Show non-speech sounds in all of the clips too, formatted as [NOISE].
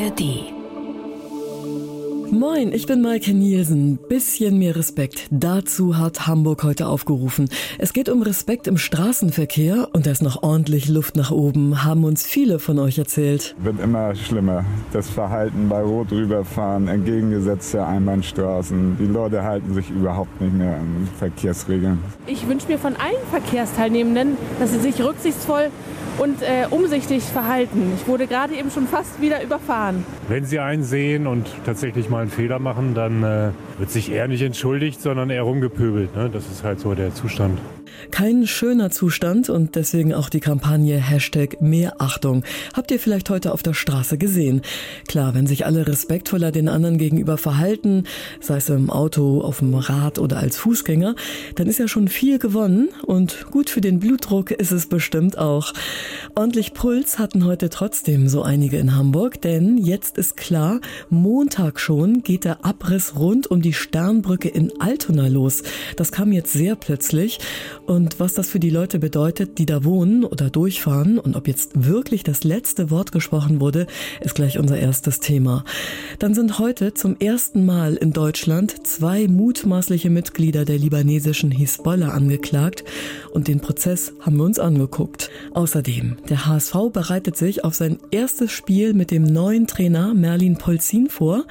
ARD. Moin, ich bin Maike Nielsen. Bisschen mehr Respekt. Dazu hat Hamburg heute aufgerufen. Es geht um Respekt im Straßenverkehr und da ist noch ordentlich Luft nach oben, haben uns viele von euch erzählt. Wird immer schlimmer. Das Verhalten bei Rot rüberfahren, entgegengesetzt der Einbahnstraßen. Die Leute halten sich überhaupt nicht mehr an Verkehrsregeln. Ich wünsche mir von allen Verkehrsteilnehmenden, dass sie sich rücksichtsvoll und äh, umsichtig verhalten. Ich wurde gerade eben schon fast wieder überfahren. Wenn Sie einen sehen und tatsächlich mal einen Fehler machen, dann äh, wird sich eher nicht entschuldigt, sondern eher rumgepöbelt. Ne? Das ist halt so der Zustand. Kein schöner Zustand und deswegen auch die Kampagne Hashtag Mehrachtung. Habt ihr vielleicht heute auf der Straße gesehen? Klar, wenn sich alle respektvoller den anderen gegenüber verhalten, sei es im Auto, auf dem Rad oder als Fußgänger, dann ist ja schon viel gewonnen und gut für den Blutdruck ist es bestimmt auch. Ordentlich Puls hatten heute trotzdem so einige in Hamburg, denn jetzt ist klar, Montag schon geht der Abriss rund um die Sternbrücke in Altona los. Das kam jetzt sehr plötzlich und was das für die Leute bedeutet, die da wohnen oder durchfahren und ob jetzt wirklich das letzte Wort gesprochen wurde, ist gleich unser erstes Thema. Dann sind heute zum ersten Mal in Deutschland zwei mutmaßliche Mitglieder der libanesischen Hisbollah angeklagt und den Prozess haben wir uns angeguckt. Außerdem, der HSV bereitet sich auf sein erstes Spiel mit dem neuen Trainer Merlin Polzin vor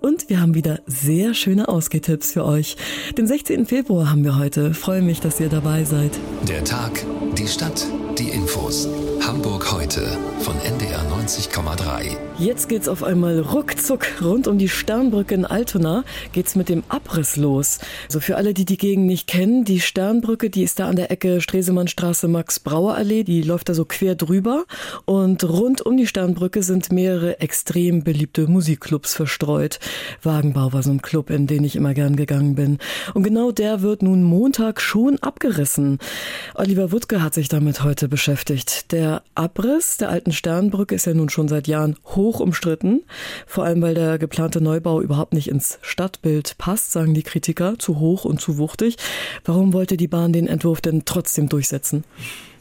und wir haben wieder sehr schöne Ausgehtipps für euch. Den 16. Februar haben wir heute. Freue mich, dass ihr dabei dabei seid. Der Tag, die Stadt, die Infos. Hamburg heute von NDR 90,3. Jetzt geht's auf einmal ruckzuck rund um die Sternbrücke in Altona geht's mit dem Abriss los. So also für alle, die die Gegend nicht kennen, die Sternbrücke, die ist da an der Ecke Stresemannstraße Max Brauer Allee, die läuft da so quer drüber und rund um die Sternbrücke sind mehrere extrem beliebte Musikclubs verstreut. Wagenbau war so ein Club, in den ich immer gern gegangen bin. Und genau der wird nun Montag schon abgerissen. Oliver Wuttke hat sich damit heute beschäftigt. Der Abriss der alten Sternbrücke ist ja nun schon seit Jahren hoch umstritten, vor allem weil der geplante Neubau überhaupt nicht ins Stadtbild passt, sagen die Kritiker, zu hoch und zu wuchtig. Warum wollte die Bahn den Entwurf denn trotzdem durchsetzen?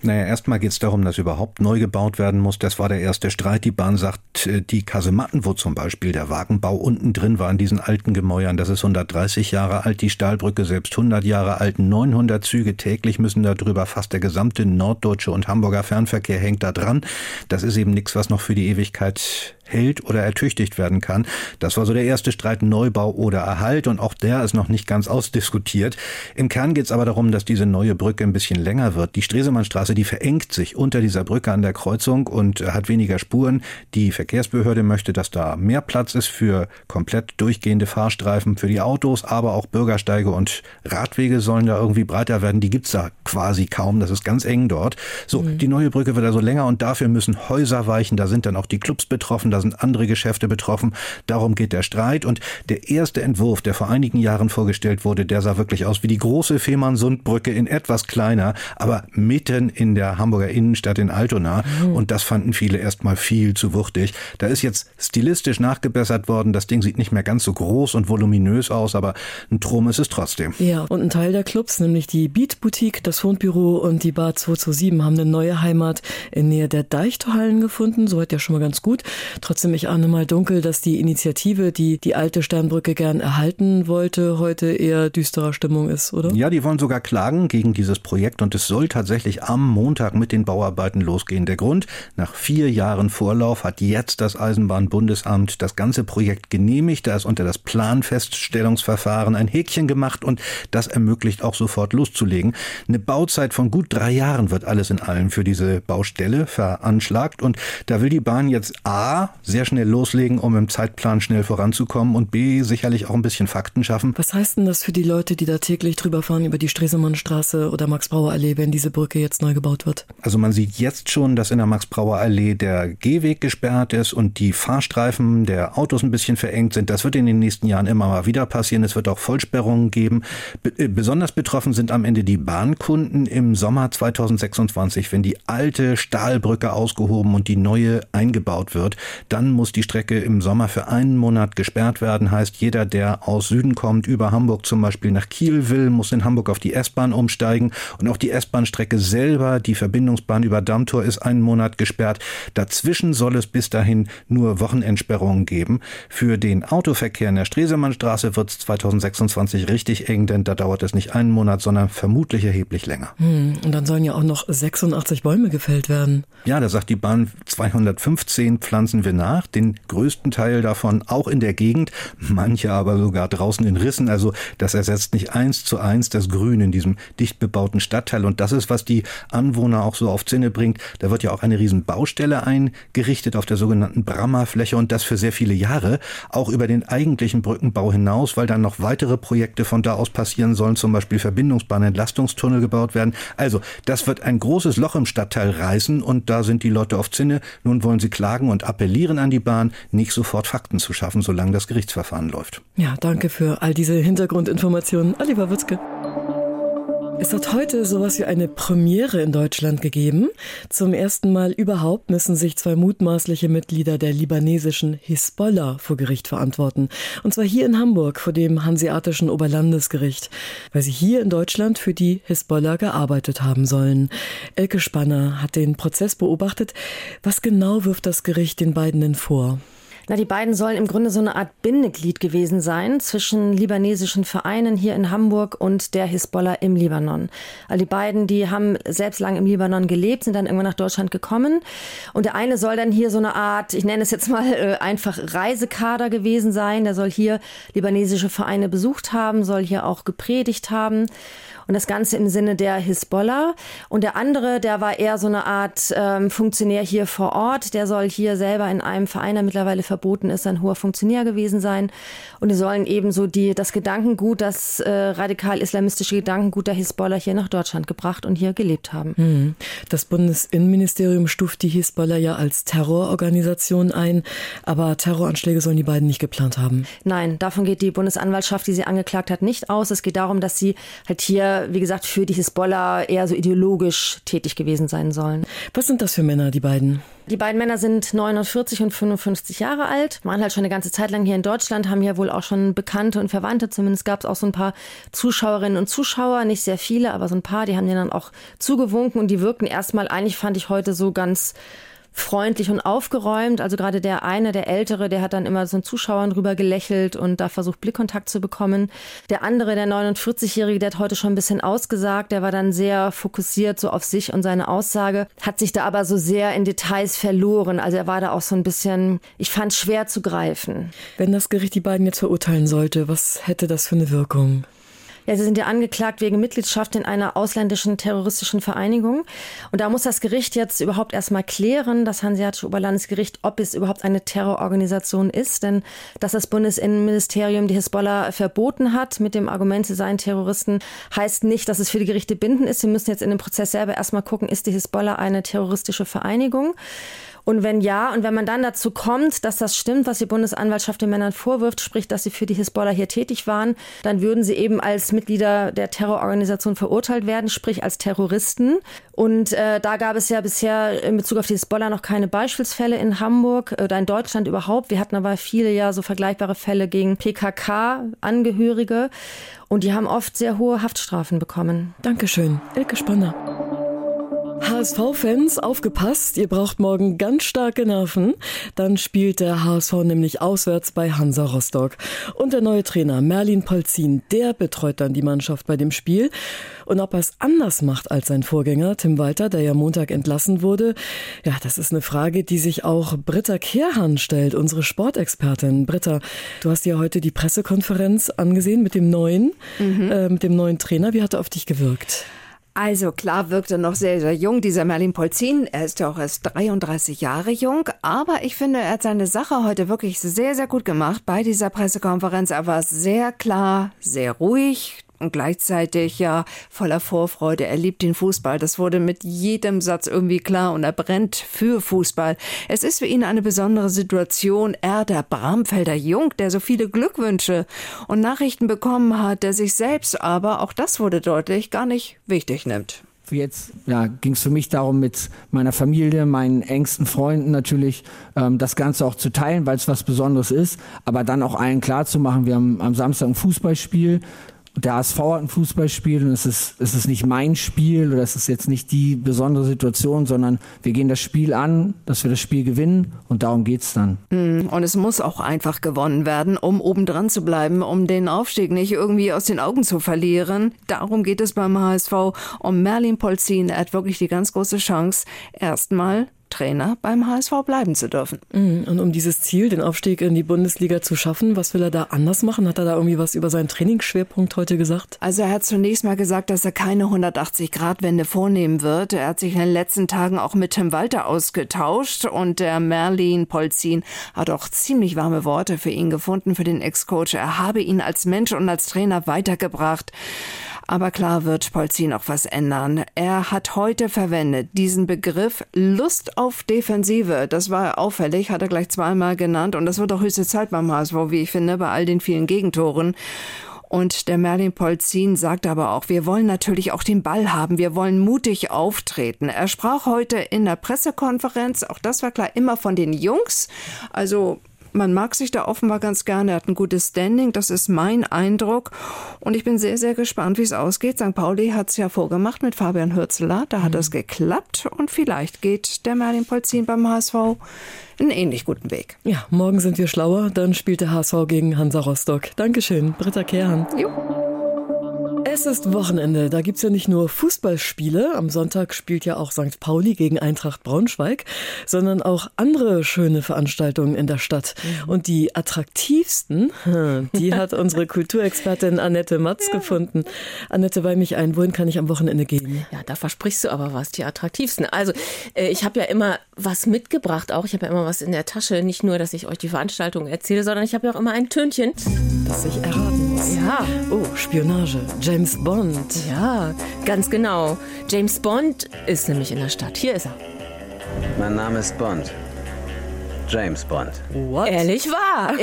Naja, erstmal geht es darum, dass überhaupt neu gebaut werden muss. Das war der erste Streit. Die Bahn sagt, äh, die Kasematten, wo zum Beispiel der Wagenbau unten drin war in diesen alten Gemäuern, das ist 130 Jahre alt, die Stahlbrücke selbst 100 Jahre alt, 900 Züge täglich müssen da drüber, fast der gesamte norddeutsche und Hamburger Fernverkehr hängt da dran. Das ist eben nichts, was noch für die Ewigkeit hält oder ertüchtigt werden kann. Das war so der erste Streit Neubau oder Erhalt und auch der ist noch nicht ganz ausdiskutiert. Im Kern geht es aber darum, dass diese neue Brücke ein bisschen länger wird. Die Stresemannstraße, die verengt sich unter dieser Brücke an der Kreuzung und hat weniger Spuren. Die Verkehrsbehörde möchte, dass da mehr Platz ist für komplett durchgehende Fahrstreifen für die Autos, aber auch Bürgersteige und Radwege sollen da irgendwie breiter werden. Die gibt's da quasi kaum. Das ist ganz eng dort. So, mhm. die neue Brücke wird also länger und dafür müssen Häuser weichen. Da sind dann auch die Clubs betroffen. Da sind andere Geschäfte betroffen. Darum geht der Streit. Und der erste Entwurf, der vor einigen Jahren vorgestellt wurde, der sah wirklich aus wie die große Fehmarnsundbrücke in etwas kleiner, aber mitten in der Hamburger Innenstadt in Altona. Mhm. Und das fanden viele erstmal viel zu wuchtig. Da ist jetzt stilistisch nachgebessert worden. Das Ding sieht nicht mehr ganz so groß und voluminös aus, aber ein Trum ist es trotzdem. Ja, und ein Teil der Clubs, nämlich die Beat Boutique, das Fundbüro und die Bar 227 haben eine neue Heimat in Nähe der Deichtorhallen gefunden. Soweit ja schon mal ganz gut. Trotzdem, ich ahne mal dunkel, dass die Initiative, die die alte Sternbrücke gern erhalten wollte, heute eher düsterer Stimmung ist, oder? Ja, die wollen sogar klagen gegen dieses Projekt und es soll tatsächlich am Montag mit den Bauarbeiten losgehen. Der Grund, nach vier Jahren Vorlauf hat jetzt das Eisenbahnbundesamt das ganze Projekt genehmigt. Da ist unter das Planfeststellungsverfahren ein Häkchen gemacht und das ermöglicht auch sofort loszulegen. Eine Bauzeit von gut drei Jahren wird alles in allem für diese Baustelle veranschlagt und da will die Bahn jetzt A, sehr schnell loslegen, um im Zeitplan schnell voranzukommen und B, sicherlich auch ein bisschen Fakten schaffen. Was heißt denn das für die Leute, die da täglich drüber fahren über die Stresemannstraße oder Max-Brauer-Allee, wenn diese Brücke jetzt neu gebaut wird? Also man sieht jetzt schon, dass in der Max-Brauer-Allee der Gehweg gesperrt ist und die Fahrstreifen der Autos ein bisschen verengt sind. Das wird in den nächsten Jahren immer mal wieder passieren. Es wird auch Vollsperrungen geben. Be besonders betroffen sind am Ende die Bahnkunden im Sommer 2026, wenn die alte Stahlbrücke ausgehoben und die neue eingebaut wird. Dann muss die Strecke im Sommer für einen Monat gesperrt werden. Heißt, jeder, der aus Süden kommt, über Hamburg zum Beispiel nach Kiel will, muss in Hamburg auf die S-Bahn umsteigen. Und auch die S-Bahn-Strecke selber, die Verbindungsbahn über Dammtor, ist einen Monat gesperrt. Dazwischen soll es bis dahin nur Wochenendsperrungen geben. Für den Autoverkehr in der Stresemannstraße wird es 2026 richtig eng, denn da dauert es nicht einen Monat, sondern vermutlich erheblich länger. Hm, und dann sollen ja auch noch 86 Bäume gefällt werden. Ja, da sagt die Bahn, 215 pflanzen wir nach, den größten Teil davon auch in der Gegend, manche aber sogar draußen in Rissen. Also das ersetzt nicht eins zu eins das Grün in diesem dicht bebauten Stadtteil. Und das ist, was die Anwohner auch so auf Zinne bringt. Da wird ja auch eine riesen Baustelle eingerichtet auf der sogenannten Brammer-Fläche und das für sehr viele Jahre, auch über den eigentlichen Brückenbau hinaus, weil dann noch weitere Projekte von da aus passieren sollen, zum Beispiel Verbindungsbahn, Entlastungstunnel gebaut werden. Also das wird ein großes Loch im Stadtteil reißen und da sind die Leute auf Zinne. Nun wollen sie klagen und appellieren an die Bahn, nicht sofort Fakten zu schaffen, solange das Gerichtsverfahren läuft. Ja, danke für all diese Hintergrundinformationen. Oliver Witzke. Es hat heute sowas wie eine Premiere in Deutschland gegeben. Zum ersten Mal überhaupt müssen sich zwei mutmaßliche Mitglieder der libanesischen Hisbollah vor Gericht verantworten. Und zwar hier in Hamburg vor dem Hanseatischen Oberlandesgericht, weil sie hier in Deutschland für die Hisbollah gearbeitet haben sollen. Elke Spanner hat den Prozess beobachtet. Was genau wirft das Gericht den beiden denn vor? Na, die beiden sollen im Grunde so eine Art Bindeglied gewesen sein zwischen libanesischen Vereinen hier in Hamburg und der Hisbollah im Libanon. Also die beiden, die haben selbst lang im Libanon gelebt, sind dann irgendwann nach Deutschland gekommen. Und der eine soll dann hier so eine Art, ich nenne es jetzt mal äh, einfach Reisekader gewesen sein. Der soll hier libanesische Vereine besucht haben, soll hier auch gepredigt haben. Und das Ganze im Sinne der Hisbollah. Und der andere, der war eher so eine Art ähm, Funktionär hier vor Ort. Der soll hier selber in einem Verein, der mittlerweile verboten ist, ein hoher Funktionär gewesen sein. Und die sollen ebenso die, das Gedankengut, das äh, radikal-islamistische Gedankengut der Hisbollah hier nach Deutschland gebracht und hier gelebt haben. Hm. Das Bundesinnenministerium stuft die Hisbollah ja als Terrororganisation ein. Aber Terroranschläge sollen die beiden nicht geplant haben. Nein, davon geht die Bundesanwaltschaft, die sie angeklagt hat, nicht aus. Es geht darum, dass sie halt hier wie gesagt, für die Hisbollah eher so ideologisch tätig gewesen sein sollen. Was sind das für Männer, die beiden? Die beiden Männer sind 49 und 55 Jahre alt, waren halt schon eine ganze Zeit lang hier in Deutschland, haben ja wohl auch schon Bekannte und Verwandte. Zumindest gab es auch so ein paar Zuschauerinnen und Zuschauer, nicht sehr viele, aber so ein paar, die haben denen dann auch zugewunken und die wirkten erstmal, eigentlich fand ich heute so ganz freundlich und aufgeräumt. Also gerade der eine, der Ältere, der hat dann immer so einen Zuschauern drüber gelächelt und da versucht, Blickkontakt zu bekommen. Der andere, der 49-Jährige, der hat heute schon ein bisschen ausgesagt. Der war dann sehr fokussiert so auf sich und seine Aussage, hat sich da aber so sehr in Details verloren. Also er war da auch so ein bisschen, ich fand schwer zu greifen. Wenn das Gericht die beiden jetzt verurteilen sollte, was hätte das für eine Wirkung? Ja, sie sind ja angeklagt wegen Mitgliedschaft in einer ausländischen terroristischen Vereinigung. Und da muss das Gericht jetzt überhaupt erstmal klären, das Hanseatische Oberlandesgericht, ob es überhaupt eine Terrororganisation ist. Denn dass das Bundesinnenministerium die Hisbollah verboten hat mit dem Argument, sie seien Terroristen, heißt nicht, dass es für die Gerichte bindend ist. Sie müssen jetzt in dem Prozess selber erstmal gucken, ist die Hisbollah eine terroristische Vereinigung? Und wenn ja, und wenn man dann dazu kommt, dass das stimmt, was die Bundesanwaltschaft den Männern vorwirft, sprich, dass sie für die Hisbollah hier tätig waren, dann würden sie eben als Mitglieder der Terrororganisation verurteilt werden, sprich als Terroristen. Und äh, da gab es ja bisher in Bezug auf die Hisbollah noch keine Beispielsfälle in Hamburg oder in Deutschland überhaupt. Wir hatten aber viele ja so vergleichbare Fälle gegen PKK-Angehörige. Und die haben oft sehr hohe Haftstrafen bekommen. Dankeschön. Elke Spanner. HSV-Fans, aufgepasst, ihr braucht morgen ganz starke Nerven. Dann spielt der HSV nämlich auswärts bei Hansa Rostock. Und der neue Trainer Merlin Polzin, der betreut dann die Mannschaft bei dem Spiel. Und ob er es anders macht als sein Vorgänger Tim Walter, der ja Montag entlassen wurde, ja, das ist eine Frage, die sich auch Britta Kehrhahn stellt, unsere Sportexpertin. Britta, du hast ja heute die Pressekonferenz angesehen mit dem neuen, mhm. äh, mit dem neuen Trainer. Wie hat er auf dich gewirkt? Also klar wirkt er noch sehr, sehr jung, dieser Merlin Polzin. Er ist ja auch erst 33 Jahre jung, aber ich finde, er hat seine Sache heute wirklich sehr, sehr gut gemacht bei dieser Pressekonferenz. Er war sehr klar, sehr ruhig, und gleichzeitig ja voller Vorfreude. Er liebt den Fußball. Das wurde mit jedem Satz irgendwie klar und er brennt für Fußball. Es ist für ihn eine besondere Situation. Er, der Bramfelder Jung, der so viele Glückwünsche und Nachrichten bekommen hat, der sich selbst aber, auch das wurde deutlich, gar nicht wichtig nimmt. Jetzt ja, ging es für mich darum, mit meiner Familie, meinen engsten Freunden natürlich ähm, das Ganze auch zu teilen, weil es was Besonderes ist, aber dann auch allen klar zu machen, wir haben am Samstag ein Fußballspiel der ASV hat ein Fußballspiel und es ist, es ist nicht mein Spiel oder es ist jetzt nicht die besondere Situation, sondern wir gehen das Spiel an, dass wir das Spiel gewinnen und darum geht's dann. Hm, und es muss auch einfach gewonnen werden, um oben dran zu bleiben, um den Aufstieg nicht irgendwie aus den Augen zu verlieren. Darum geht es beim HSV. Um Merlin Polzin, hat wirklich die ganz große Chance, erstmal Trainer beim HSV bleiben zu dürfen. Mhm. Und um dieses Ziel, den Aufstieg in die Bundesliga zu schaffen, was will er da anders machen? Hat er da irgendwie was über seinen Trainingsschwerpunkt heute gesagt? Also er hat zunächst mal gesagt, dass er keine 180-Grad-Wende vornehmen wird. Er hat sich in den letzten Tagen auch mit Tim Walter ausgetauscht und der Merlin Polzin hat auch ziemlich warme Worte für ihn gefunden, für den Ex-Coach. Er habe ihn als Mensch und als Trainer weitergebracht. Aber klar wird Polzin auch was ändern. Er hat heute verwendet diesen Begriff Lust auf Defensive. Das war auffällig, hat er gleich zweimal genannt. Und das wird auch höchste Zeit beim HSV, wie ich finde, bei all den vielen Gegentoren. Und der Merlin Polzin sagt aber auch, wir wollen natürlich auch den Ball haben, wir wollen mutig auftreten. Er sprach heute in der Pressekonferenz, auch das war klar, immer von den Jungs. Also man mag sich da offenbar ganz gerne, er hat ein gutes Standing, das ist mein Eindruck. Und ich bin sehr, sehr gespannt, wie es ausgeht. St. Pauli hat es ja vorgemacht mit Fabian Hürzeler, da hat mhm. es geklappt und vielleicht geht der Merlin Polzin beim HSV einen ähnlich guten Weg. Ja, morgen sind wir schlauer, dann spielt der HSV gegen Hansa Rostock. Dankeschön, Britta Kehrhan. Jo. Es ist Wochenende. Da gibt es ja nicht nur Fußballspiele. Am Sonntag spielt ja auch St. Pauli gegen Eintracht Braunschweig, sondern auch andere schöne Veranstaltungen in der Stadt. Mhm. Und die attraktivsten, [LAUGHS] die hat unsere Kulturexpertin Annette Matz ja. gefunden. Annette, bei mich ein, wohin kann ich am Wochenende gehen? Ja, da versprichst du aber was, die attraktivsten. Also, äh, ich habe ja immer was mitgebracht auch. Ich habe ja immer was in der Tasche. Nicht nur, dass ich euch die Veranstaltung erzähle, sondern ich habe ja auch immer ein Tönchen. Das ich erraten muss. Ja. Oh, Spionage. James Bond. Ja, ganz genau. James Bond ist nämlich in der Stadt. Hier ist er. Mein Name ist Bond. James Bond. What? Ehrlich wahr.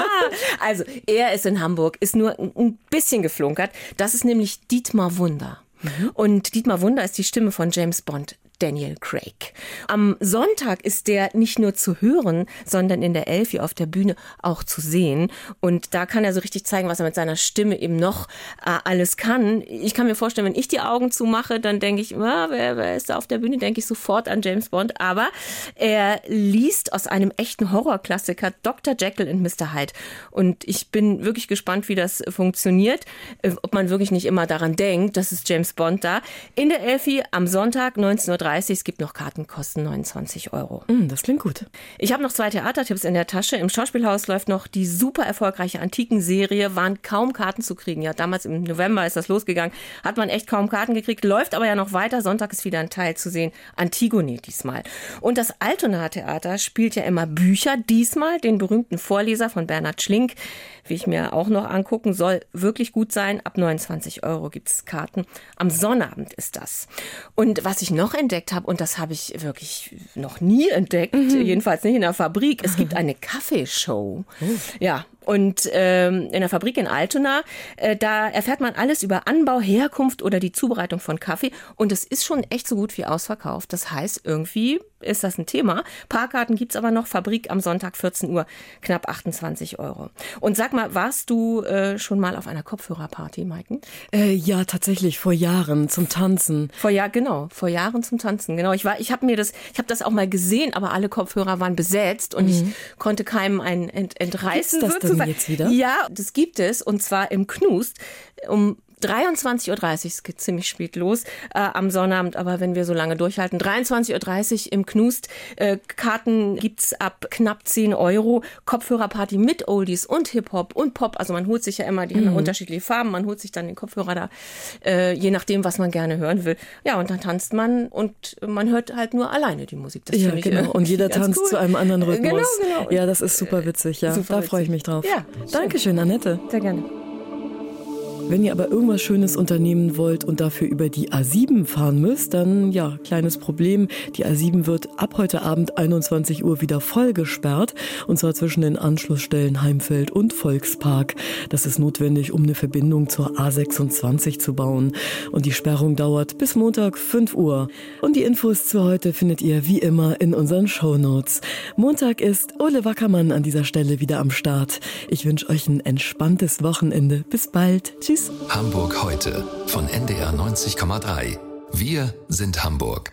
[LAUGHS] also, er ist in Hamburg, ist nur ein bisschen geflunkert. Das ist nämlich Dietmar Wunder. Mhm. Und Dietmar Wunder ist die Stimme von James Bond. Daniel Craig. Am Sonntag ist der nicht nur zu hören, sondern in der Elfi auf der Bühne auch zu sehen. Und da kann er so richtig zeigen, was er mit seiner Stimme eben noch äh, alles kann. Ich kann mir vorstellen, wenn ich die Augen zumache, dann denke ich, ah, wer, wer ist da auf der Bühne? Denke ich sofort an James Bond. Aber er liest aus einem echten Horrorklassiker Dr. Jekyll und Mr. Hyde. Und ich bin wirklich gespannt, wie das funktioniert. Äh, ob man wirklich nicht immer daran denkt, das ist James Bond da. In der Elfi am Sonntag 19.30 Uhr es gibt noch Karten, kosten 29 Euro. Mm, das klingt gut. Ich habe noch zwei Theatertipps in der Tasche. Im Schauspielhaus läuft noch die super erfolgreiche Antiken-Serie. Waren kaum Karten zu kriegen. Ja, damals im November ist das losgegangen. Hat man echt kaum Karten gekriegt. Läuft aber ja noch weiter. Sonntag ist wieder ein Teil zu sehen. Antigone diesmal. Und das Altona Theater spielt ja immer Bücher. Diesmal den berühmten Vorleser von Bernhard Schlink will ich mir auch noch angucken. Soll wirklich gut sein. Ab 29 Euro gibt es Karten. Am Sonnabend ist das. Und was ich noch entdeckt habe, und das habe ich wirklich noch nie entdeckt, mhm. jedenfalls nicht in der Fabrik, es gibt eine Kaffeeshow. Oh. Ja, und ähm, in der Fabrik in Altona, äh, da erfährt man alles über Anbau, Herkunft oder die Zubereitung von Kaffee. Und es ist schon echt so gut wie ausverkauft. Das heißt, irgendwie ist das ein Thema. Parkkarten gibt's aber noch. Fabrik am Sonntag 14 Uhr, knapp 28 Euro. Und sag mal, warst du äh, schon mal auf einer Kopfhörerparty, Maiken? Äh, ja, tatsächlich, vor Jahren zum Tanzen. Vor Jahr, genau, vor Jahren zum Tanzen. Genau, ich war, ich habe mir das, ich habe das auch mal gesehen, aber alle Kopfhörer waren besetzt und mhm. ich konnte keinem einen ent, entreißen. Gibt's das denn jetzt wieder? Ja, das gibt es und zwar im Knust um 23.30 Uhr, es geht ziemlich spät los äh, am Sonnabend, aber wenn wir so lange durchhalten, 23.30 Uhr im Knust. Äh, Karten gibt's ab knapp 10 Euro. Kopfhörerparty mit Oldies und Hip-Hop und Pop. Also man holt sich ja immer, die mhm. haben ja unterschiedliche Farben, man holt sich dann den Kopfhörer da, äh, je nachdem, was man gerne hören will. Ja, und dann tanzt man und man hört halt nur alleine die Musik. Das ja, genau. Und jeder tanzt cool. zu einem anderen Rhythmus. Genau, genau. Ja, das ist super witzig. Ja, super da freue ich mich drauf. Ja, Dankeschön, Annette. Sehr gerne. Wenn ihr aber irgendwas Schönes unternehmen wollt und dafür über die A7 fahren müsst, dann ja, kleines Problem. Die A7 wird ab heute Abend 21 Uhr wieder voll gesperrt und zwar zwischen den Anschlussstellen Heimfeld und Volkspark. Das ist notwendig, um eine Verbindung zur A26 zu bauen. Und die Sperrung dauert bis Montag 5 Uhr. Und die Infos zu heute findet ihr wie immer in unseren Shownotes. Montag ist Ole Wackermann an dieser Stelle wieder am Start. Ich wünsche euch ein entspanntes Wochenende. Bis bald. Tschüss. Hamburg heute von NDR 90,3. Wir sind Hamburg.